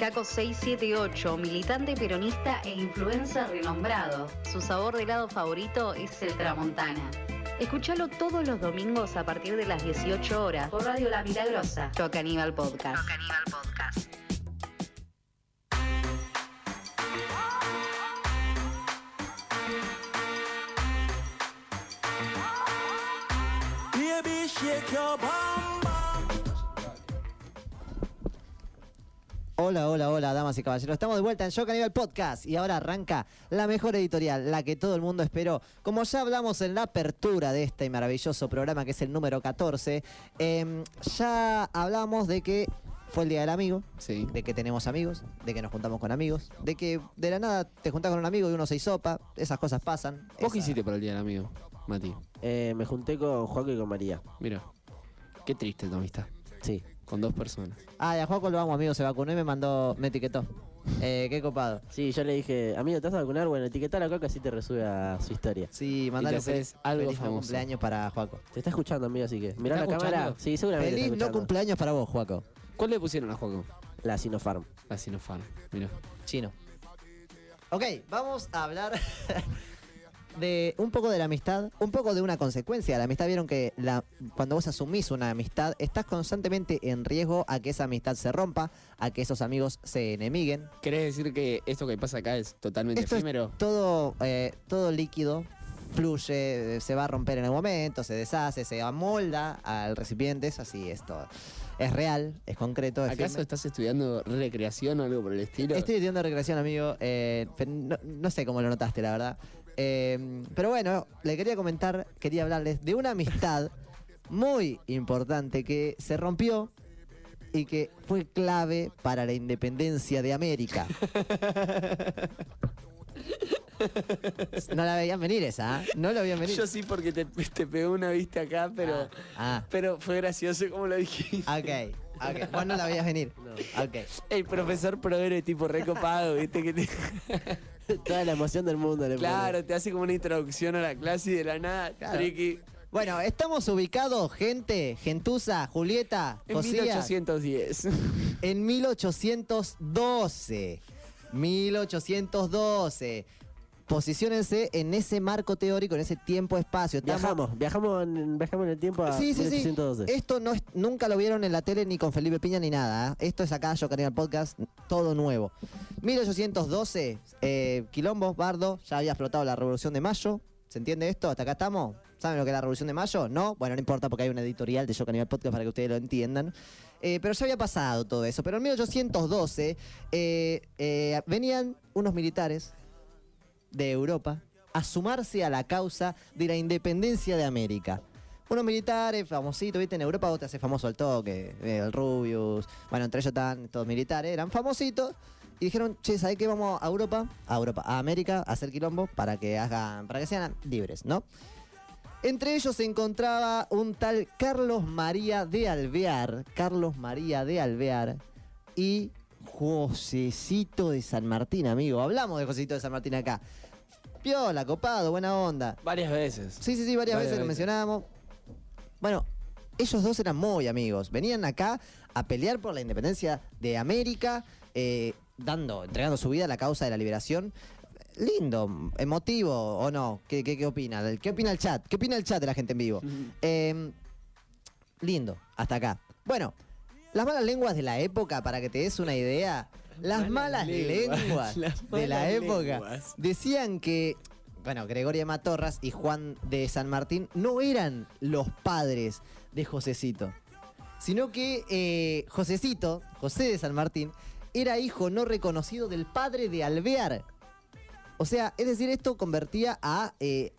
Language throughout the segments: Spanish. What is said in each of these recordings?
Caco 678, militante peronista e influencer renombrado. Su sabor de helado favorito es el Tramontana. Escúchalo todos los domingos a partir de las 18 horas por Radio La Milagrosa. Yo Caníbal Podcast. Podcast. Hola, hola, hola, damas y caballeros. Estamos de vuelta en Shock Nivel Podcast y ahora arranca la mejor editorial, la que todo el mundo esperó. Como ya hablamos en la apertura de este maravilloso programa que es el número 14, em, ya hablamos de que fue el Día del Amigo, Sí. de que tenemos amigos, de que nos juntamos con amigos, de que de la nada te juntás con un amigo y uno se hisopa, esas cosas pasan. ¿Vos qué Esa- hiciste para el día del amigo, Mati? Eh, me junté con Joaco y con María. Mira, qué triste tu amistad. Sí. Con dos personas. Ah, y a Juaco lo vamos, amigo, se vacunó y me mandó, me etiquetó. Eh, qué copado. Sí, yo le dije, amigo, ¿te vas a vacunar? Bueno, etiquetar a Coca así te resube a su historia. Sí, mandale haces algo feliz no famoso. cumpleaños para Juaco. Te está escuchando, amigo, así que. Mirá la ¿Está cámara. escuchando? Sí, seguramente. Feliz está no escuchando. cumpleaños para vos, Juaco. ¿Cuál le pusieron a Juaco? La Sinopharm. La Sinopharm. Mira. Chino. Ok, vamos a hablar de un poco de la amistad, un poco de una consecuencia de la amistad. Vieron que la, cuando vos asumís una amistad, estás constantemente en riesgo a que esa amistad se rompa, a que esos amigos se enemiguen. ¿Querés decir que esto que pasa acá es totalmente Esto es efímero? todo, eh, todo líquido, fluye, eh, se va a romper en el momento, se deshace, se amolda al recipiente, es así esto. Es real, es concreto, es ¿Acaso firme. estás estudiando recreación o algo por el estilo? Estoy estudiando recreación, amigo. eh, no sé cómo lo notaste, la verdad. Eh, pero bueno, le quería comentar, quería hablarles de una amistad muy importante que se rompió y que fue clave para la independencia de América. No la veían venir esa, ¿ah? No la veían venir. Yo sí porque te, te pegó una vista acá, pero, Ah, pero fue gracioso como lo dijiste. ah, ok. Ok. Vos no la veías venir. El profesor Provero tipo recopado, ¿viste? Que te- Toda la emoción del mundo le claro, te hace como una introducción a la clase y de la nada, Claro. triqui. Bueno, estamos ubicados, gente, Gentuza, Julieta, En Josías, 1810. en 1812. 1812. Posiciónense en ese marco teórico, en ese tiempo-espacio. Viajamos, viajamos en, viajamos en el tiempo a Sí, sí, sí. 1812. Esto no es- nunca lo vieron en la tele ni con Felipe Piña ni nada. ¿eh? Esto es acá, yo el podcast, todo nuevo. 1812, eh, Quilombo, Bardo, ya había explotado la Revolución de Mayo. ¿Se entiende esto? ¿Hasta acá estamos? ¿Saben lo que es la Revolución de Mayo? No, bueno, no importa porque hay una editorial de Yo Caníbal Podcast para que ustedes lo entiendan. Eh, pero ya había pasado todo eso. Pero en 1812 eh, eh, venían unos militares de Europa a sumarse a la causa de la independencia de América. Unos militares famositos, ¿viste? En Europa vos te haces famoso al toque, eh, el Rubius, bueno, entre ellos están todos militares, eran famositos. Y dijeron, che, ¿sabés qué? Vamos a Europa, a Europa, a América, a hacer quilombo para que hagan, para que sean libres, ¿no? Entre ellos se encontraba un tal Carlos María de Alvear, Carlos María de Alvear y Josecito de San Martín, amigo. Hablamos de Josecito de San Martín acá. Piola, copado, buena onda. Varias veces. Sí, sí, sí, varias, Varias veces lo mencionábamos. Bueno, ellos dos eran muy amigos. Venían acá a pelear por la independencia de América, eh, dando, entregando su vida a la causa de la liberación. Lindo, emotivo o no. ¿Qué, qué, qué opina? ¿Qué opina el chat? ¿Qué opina el chat de la gente en vivo? Eh, lindo, hasta acá. Bueno, las malas lenguas de la época, para que te des una idea, las malas, Malas lenguas, lenguas, las de la época lenguas. decían que, bueno, Gregoria Matorras y Juan de San Martín no eran los padres de Josecito, sino que eh, Josecito, José de San Martín, era hijo no reconocido del padre de Alvear. O sea, es decir, esto convertía a eh,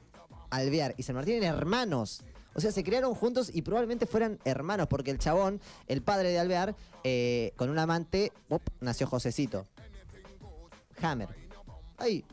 Alvear y San Martín en hermanos. O sea, se crearon juntos y probablemente fueran hermanos, porque el chabón, el padre de Alvear, eh, con un amante, nació Josecito. Hammer. Ahí.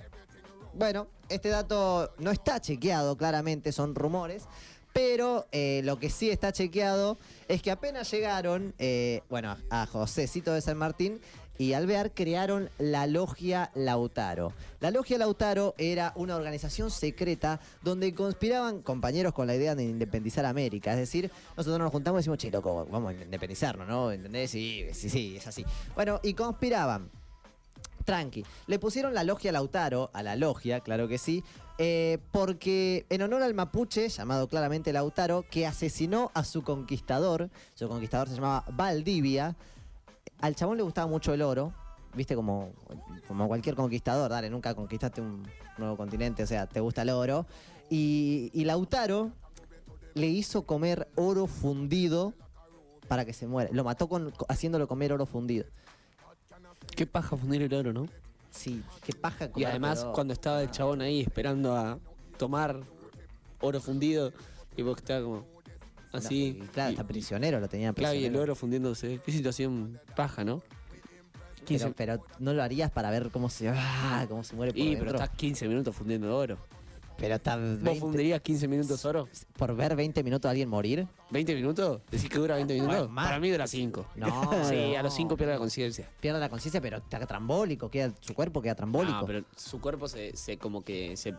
Bueno, este dato no está chequeado claramente, son rumores. Pero eh, lo que sí está chequeado es que apenas llegaron, eh, bueno, a Josécito de San Martín y Alvear crearon la Logia Lautaro. La Logia Lautaro era una organización secreta donde conspiraban compañeros con la idea de independizar América. Es decir, nosotros nos juntamos y decimos, che, loco, vamos a independizarnos, ¿no? ¿Entendés? Sí, sí, sí, es así. Bueno, y conspiraban. Tranqui. Le pusieron la Logia Lautaro a la Logia, claro que sí, eh, porque en honor al mapuche, llamado claramente Lautaro, que asesinó a su conquistador, su conquistador se llamaba Valdivia, al chabón le gustaba mucho el oro, viste, como, como cualquier conquistador, dale, nunca conquistaste un nuevo continente, o sea, te gusta el oro. Y, y Lautaro le hizo comer oro fundido para que se muera. Lo mató con, haciéndolo comer oro fundido. Qué paja fundir el oro, ¿no? Sí, qué paja Y comer además, oro. cuando estaba el chabón ahí esperando a tomar oro fundido, y vos que estaba como así. Y claro, y- está prisionero, lo tenían Claro, y el prisionero. oro fundiéndose. Qué situación paja, ¿no? Pero, 15 pero no lo harías para ver cómo se, ah, cómo se muere por Y, pero dentro. estás 15 minutos fundiendo oro. Pero está ¿Vos 20 fundirías 15 minutos oro? por ver 20 minutos a alguien morir. ¿20 minutos? ¿Decís que dura 20 minutos? Bueno. Para mí dura 5. No, Sí, no. a los 5 pierde la conciencia. Pierde la conciencia, pero está trambólico, queda, su cuerpo queda trambólico. No, pero su cuerpo se, se como que se...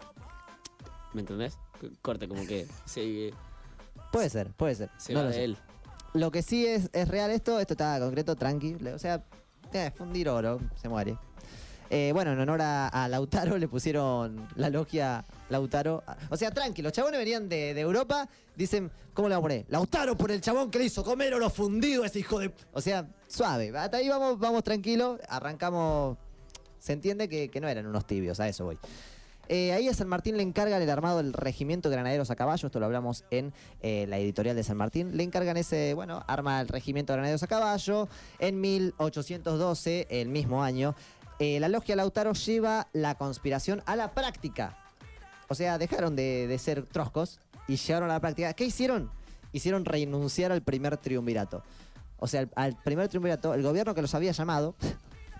¿Me entendés? Corte, como que se, Puede ser, puede ser. se no va lo de sé. él. Lo que sí es, es real esto, esto está concreto, tranqui. O sea, eh, fundir oro, se muere. Eh, bueno, en honor a, a Lautaro le pusieron la logia Lautaro. O sea, tranqui, los chabones venían de, de Europa, dicen, ¿cómo le vamos a poner? Lautaro por el chabón que le hizo comer oro fundido a ese hijo de... O sea, suave, hasta ahí vamos, vamos tranquilo, arrancamos... Se entiende que, que no eran unos tibios, a eso voy. Eh, ahí a San Martín le encargan el armado del Regimiento de Granaderos a Caballo, esto lo hablamos en eh, la editorial de San Martín. Le encargan ese, bueno, arma el Regimiento de Granaderos a Caballo. En 1812, el mismo año, eh, la Logia Lautaro lleva la conspiración a la práctica. O sea, dejaron de, de ser troscos y llevaron a la práctica. ¿Qué hicieron? Hicieron renunciar al primer triunvirato. O sea, al, al primer triunvirato, el gobierno que los había llamado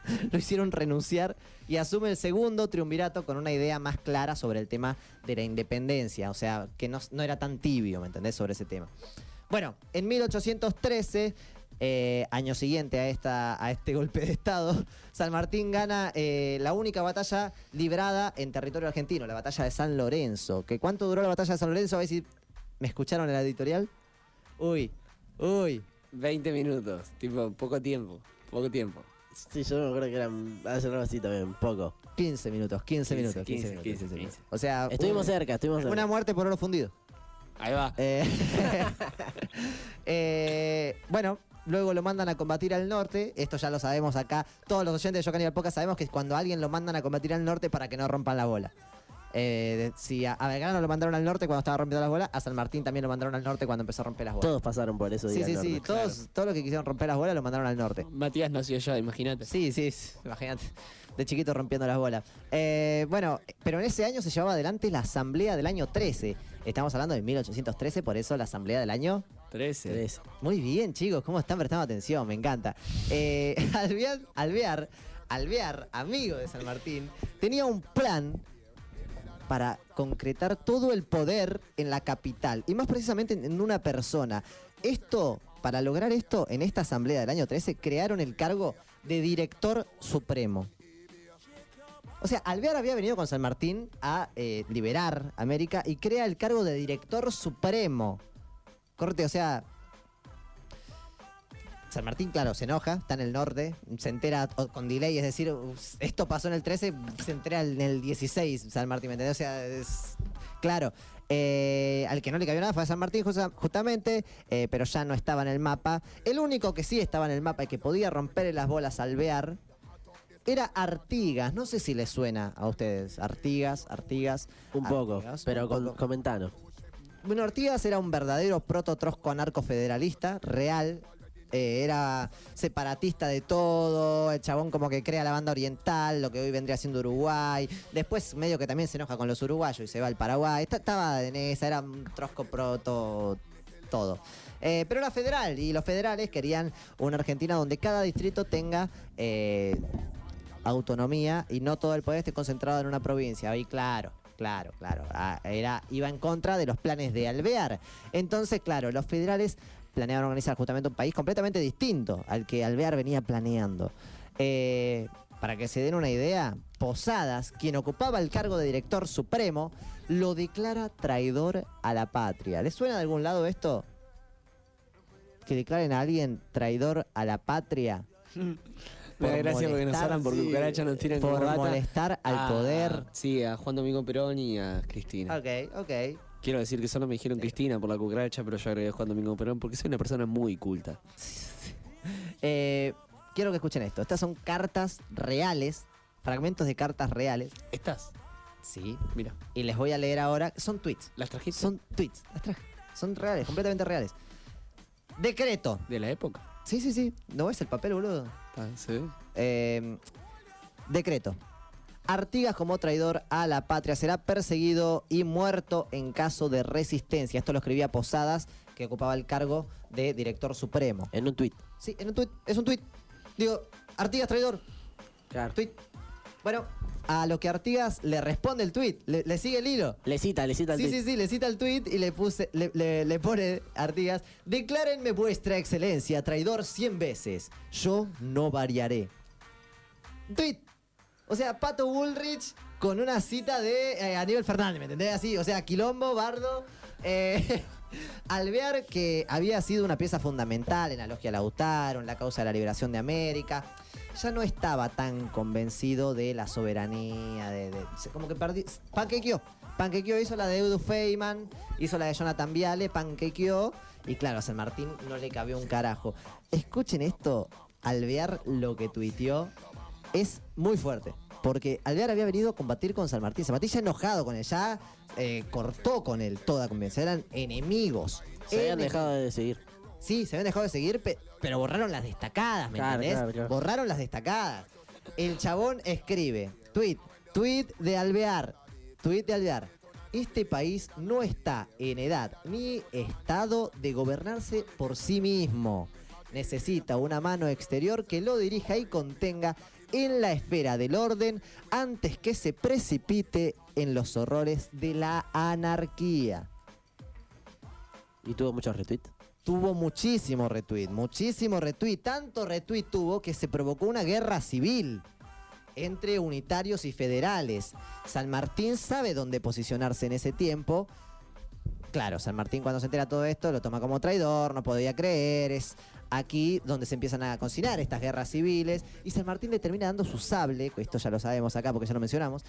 lo hicieron renunciar y asume el segundo triunvirato con una idea más clara sobre el tema de la independencia, o sea, que no, era tan tibio, ¿me entendés?, sobre ese tema. Bueno, en 1813, eh, año siguiente a, esta, a este golpe de Estado, San Martín gana eh, la única batalla librada en territorio argentino, la batalla de San Lorenzo. ¿Que ¿Cuánto duró la batalla de San Lorenzo? A ver si me escucharon en la editorial. Uy, uy. 20 minutos, tipo, poco tiempo, poco tiempo. Sí, yo me acuerdo que eran hace algo así también, poco. 15 minutos, 15, 15, minutos, 15, 15, minutos, 15, 15 minutos. 15. O sea, Estuvimos un- cerca, estuvimos cerca. una muerte por oro fundido. Ahí va. Eh, eh, bueno, luego lo mandan a combatir al norte. Esto ya lo sabemos acá. Todos los oyentes de Yo Caníbal Podcast sabemos que cuando a alguien lo mandan a combatir al norte para que no rompan la bola. Eh, si a, a Belgrano lo mandaron al norte cuando estaba rompiendo las bolas, a San Martín también lo mandaron al norte cuando empezó a romper las bolas. Todos pasaron por eso. sí, sí, sí. Todos, todos los que quisieron romper las bolas lo mandaron al norte. Matías nació allá, imagínate. Sí, sí, imagínate. De chiquito rompiendo las bolas. Eh, bueno, pero en ese año se llevaba adelante la asamblea del año 13. Estamos hablando de 1813, por eso la asamblea del año 13. Tres. muy bien, chicos, ¿cómo están prestando atención? Me encanta. Eh, Alvear, Alvear, Alvear, amigo de San Martín, tenía un plan para concretar todo el poder en la capital y más precisamente en- una persona. Esto, para lograr esto, en esta asamblea del año 13, crearon el cargo de director supremo. O sea, Alvear había venido con San Martín a eh, liberar América y crea el cargo de director supremo. Corte, o sea. San Martín, claro, se enoja, está en el norte, se entera con delay, es decir, esto pasó en el 13, se entera en el 16, San Martín, ¿me entendés? O sea, es. Claro. eh, al que no le cayó nada fue a San Martín justa- justamente, eh, pero ya no estaba en el mapa. El único que sí estaba en el mapa y que podía romper las bolas al Alvear era Artigas. No sé si les suena a ustedes. Artigas, Artigas. Un poco, Artigas, pero un con, poco. comentanos. Bueno, Artigas era un verdadero proto-trosco anarcofederalista, real. Eh, era separatista de todo, el chabón como que crea la banda oriental, lo que hoy vendría siendo Uruguay. Después medio que también se enoja con los uruguayos y se va al Paraguay. Esta- Estaba en esa, era un trosco proto todo. Eh, pero era federal y los federales querían una Argentina donde cada distrito tenga eh, autonomía y no todo el poder esté concentrado en una provincia. Ahí claro, Claro, claro. ah, Era, iba en contra de los planes de Alvear. Entonces, claro, los federales planeaban organizar justamente un país completamente distinto al que Alvear venía planeando. Eh, para que se den una idea, Posadas, quien ocupaba el cargo de director supremo, lo declara traidor a la patria. ¿Les suena de algún lado esto? Que declaren a alguien traidor a la patria Me Por da gracia porque nos hablan por cucaracha, nos tiran por molestar al a- poder. Sí, a Juan Domingo Perón y a Cristina. Ok, ok. Quiero decir que solo me dijeron Cristina por la cucaracha, pero yo agregué Juan Domingo Perón porque soy una persona muy culta. Eh, quiero que escuchen esto. Estas son cartas reales, fragmentos de cartas reales. ¿Estás? Sí. Mira, Y les voy a leer ahora. Son tweets. ¿las trajiste? Son tweets. Las traje. Son reales, completamente reales. Decreto. de la época. Sí, sí, sí. ¿No ves el papel, boludo? Ah, ¿Se ve? Eh, decreto. Artigas como traidor a la patria será perseguido y muerto en caso de resistencia. Esto lo escribía Posadas, que ocupaba el cargo de director supremo. En un tuit. Sí, en un tuit. Es un tuit. Digo, Artigas traidor. Claro. Tuit. Bueno, a lo que Artigas le responde el tuit, le, le sigue el hilo. Le cita, le cita el Sí, tuit. sí, sí, le cita el tuit y le, puse, le, le- le pone Artigas, declárenme vuestra excelencia, traidor cien veces, yo no variaré. Tuit. O sea, Pato Bullrich con una cita de eh, Aníbal Fernández, ¿me entendés? Así, o sea, Quilombo, Bardo, eh, Alvear, que había sido una pieza fundamental en la logia Lautaro, en la causa de la liberación de América, ya no estaba tan convencido de la soberanía, de, de- como que perdió, panquequeó, panquequeó, hizo la de Edu Feynman, hizo la de Jonathan Viale, panquequeó, y claro, a San Martín no le cabió un carajo. Escuchen esto, Alvear lo que tuiteó es muy fuerte. Porque Alvear había venido a combatir con San Martín. San Martín ya enojado con él, ya eh, cortó con él toda convivencia. Eran enemigos. Se habían dejado de seguir. Sí, se habían dejado de seguir, pe- pero borraron las destacadas, ¿me Claro, entendés? claro, claro. Borraron las destacadas. El chabón escribe, tweet, tweet de Alvear, tweet de Alvear. Este país no está en edad ni estado de gobernarse por sí mismo. Necesita una mano exterior que lo dirija y contenga en la esfera del orden antes que se precipite en los horrores de la anarquía Y tuvo muchos retweets. tuvo muchísimo retweet, muchísimo retweet. Tanto retweet tuvo que se provocó una guerra civil entre unitarios y federales. San Martín sabe dónde posicionarse en ese tiempo. Claro, San Martín cuando se entera todo esto lo toma como traidor, no podía creer, es aquí donde se empiezan a cocinar estas guerras civiles y San Martín le termina dando su sable, esto ya lo sabemos acá porque ya lo mencionamos,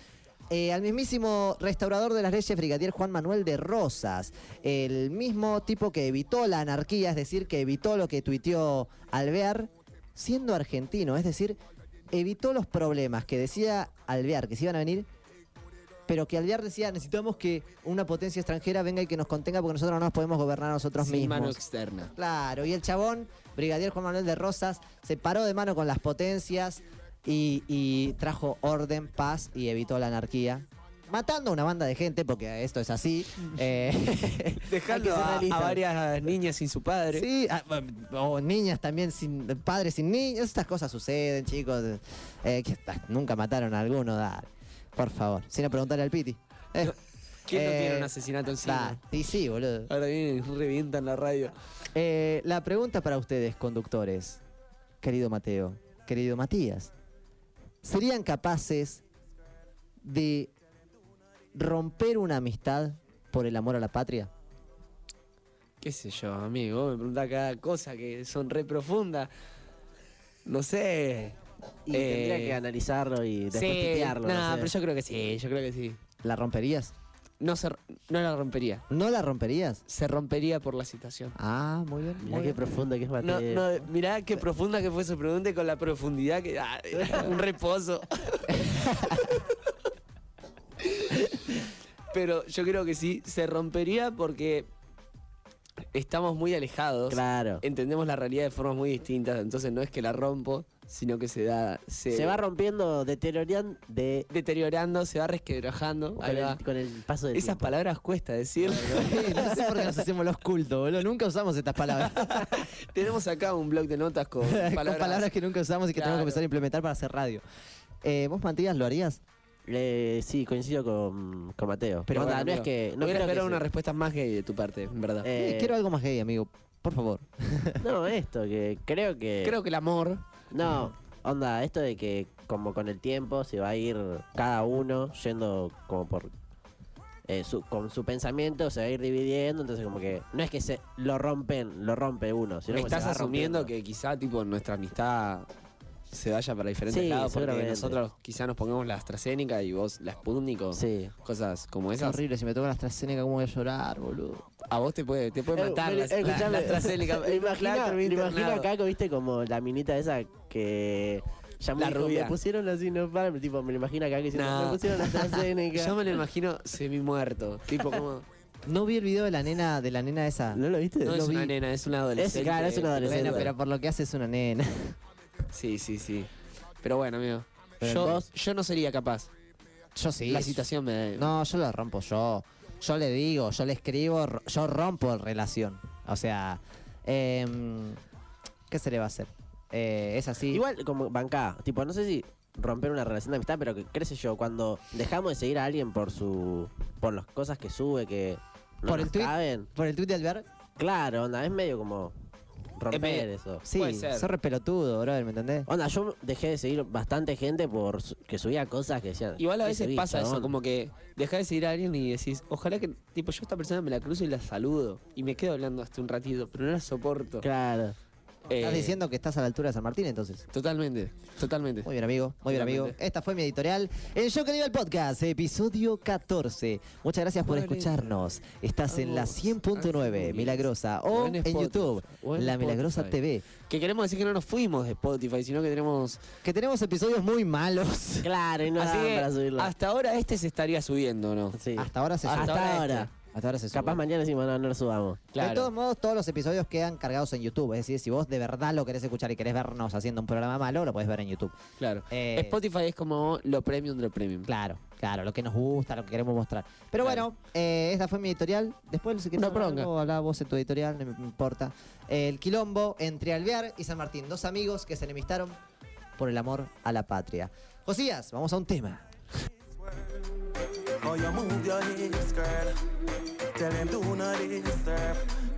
eh, al mismísimo restaurador de las leyes, brigadier Juan Manuel de Rosas, el mismo tipo que evitó la anarquía, es decir, que evitó lo que tuiteó Alvear, siendo argentino, es decir, evitó los problemas que decía Alvear que se iban a venir, pero que Alvear decía, necesitamos que una potencia extranjera venga y que nos contenga porque nosotros no nos podemos gobernar nosotros Sin mismos. mano externa. Claro, y el chabón, Brigadier Juan Manuel de Rosas, se paró de mano con las potencias y, y trajo orden, paz y evitó la anarquía. Matando a una banda de gente, porque esto es así. eh, Dejando a, a varias niñas sin su padre. Sí, o niñas también sin padres sin niños. Estas cosas suceden, chicos. Eh, que, nunca mataron a alguno, dale. Por favor, sin preguntarle al Piti. Eh, ¿Quién no eh, tiene un asesinato encima? da, Y sí, boludo. Ahora vienen y revientan la radio. Eh, la pregunta para ustedes, conductores, querido Mateo, querido Matías, ¿serían capaces de romper una amistad por el amor a la patria? ¿Qué sé yo, amigo? Me pregunta cada cosa que son re profundas. No sé. Y Eh, tendría que analizarlo y después sí, no, sé. pero yo creo que sí, yo creo que sí. ¿La romperías? No, se, no la rompería. ¿No la romperías? Se rompería por la situación. Ah, muy bien. Mirá muy qué bien. profundo que es No, Mateo. no, mirá qué profunda que fue su pregunta y con la profundidad que. ah, un reposo. Pero yo creo que sí, se rompería porque estamos muy alejados. Claro. Entendemos la realidad de formas muy distintas. Entonces no es que la rompo, sino que se da. Se, Se va rompiendo, deteriorando de, deteriorando, se va resquebrajando. con, Ahí va. el, con el paso del Esas tiempo. palabras cuesta decir. no sé por qué nos hacemos los cultos, boludo. Nunca usamos estas palabras. Tenemos acá un blog de notas con Con palabras. palabras que nunca usamos y que tenemos que Claro. empezar a implementar para hacer radio. Eh, ¿Vos, Matías, lo harías? Eh, sí, coincido con, con Mateo. Pero Onda, bueno, no es que. No esperado se- una respuesta más gay de tu parte, en verdad. eh, Eh, quiero algo más gay, amigo. Por favor. No, esto, que creo que. Creo que el amor. No, onda, esto de que como con el tiempo se va a ir cada uno yendo como por. eh, su- con su pensamiento se va a ir dividiendo, entonces como que no es que se lo rompen, lo rompe uno, sino Me que se estás asumiendo rompiendo. que quizá tipo nuestra amistad se vaya para diferentes Sí, lados porque nosotros quizá nos pongamos la AstraZeneca y vos la Sputnik o Sí. cosas como Es esas. horrible, si me toca la AstraZeneca, ¿cómo voy a llorar, boludo? A vos te puede, te puede Eh, matar me- la, eh, la- escuchame, la AstraZeneca. me imagino, Claro, me imagino internado. a Caco, viste, como la minita esa que llamó La y dijo, rubia. me pusieron así, no para, tipo, me lo imagino a Caco diciendo, No. me pusieron la AstraZeneca. Yo me lo imagino semi muerto. Tipo como. No vi el video de la nena, de la nena esa. ¿No lo viste? No lo es una vi. nena, es una adolescente. claro, es una adolescente. Bueno, pero por lo que hace es una nena. Sí, sí, sí. Pero bueno, amigo. Pero Yo, vos- yo no sería capaz. Yo sí. La situación me. No, yo la rompo yo. Yo le digo, yo le escribo, yo rompo relación. O sea, em, ¿qué se le va a hacer? Eh, es así. Igual, como bancá, tipo, no sé si romper una relación de amistad, pero que, qué sé yo, cuando dejamos de seguir a alguien por su por las cosas que sube, que no Por el nos tweet. caben, Por el tweet de Albert, claro, onda, es medio como romper medio- eso. sí, Puede ser. sos re pelotudo, brother, ¿me entendés? Onda, yo dejé de seguir bastante gente por su- que subía cosas que decían. Igual a "¿Qué veces seguís, pasa eso, chabón?". como que dejás de seguir a alguien y decís, ojalá que, tipo, yo a esta persona me la cruzo y la saludo. Y me quedo hablando hasta un ratito, pero no la soporto. Claro. Estás Eh, diciendo que estás a la altura de San Martín, entonces. Totalmente, totalmente. Muy bien, amigo. Muy bien, amigo. Esta fue mi editorial. El Show que el podcast, episodio 14. Muchas gracias por escucharnos. Estás en la Vamos, 100.9, Ángeles. Milagrosa, O en YouTube, La Milagrosa. TV. Que queremos decir que no nos fuimos de Spotify, sino que tenemos... Que tenemos episodios muy malos. Claro, y no Así para subirlo. hasta ahora este se estaría subiendo, ¿no? Sí. Hasta ahora se Hasta sube. ahora. Hasta ahora se sube. Capaz mañana decimos, no, no lo subamos. De todos modos, todos los episodios quedan cargados en YouTube. Es decir, si vos de verdad lo querés escuchar y querés vernos haciendo un programa malo, lo podés ver en YouTube. Claro. Eh, Spotify es como lo premium del premium. Claro, claro, lo que nos gusta, lo que queremos mostrar. Pero Claro. bueno, eh, esta fue mi editorial. Después, si querés Una hablar bronca. algo, hablá vos en tu editorial, no me me importa. El quilombo entre Alvear y San Martín, dos amigos que se enemistaron por el amor a la patria. Josías, vamos a un tema. How you move your hips, girl. Tell them do not disturb.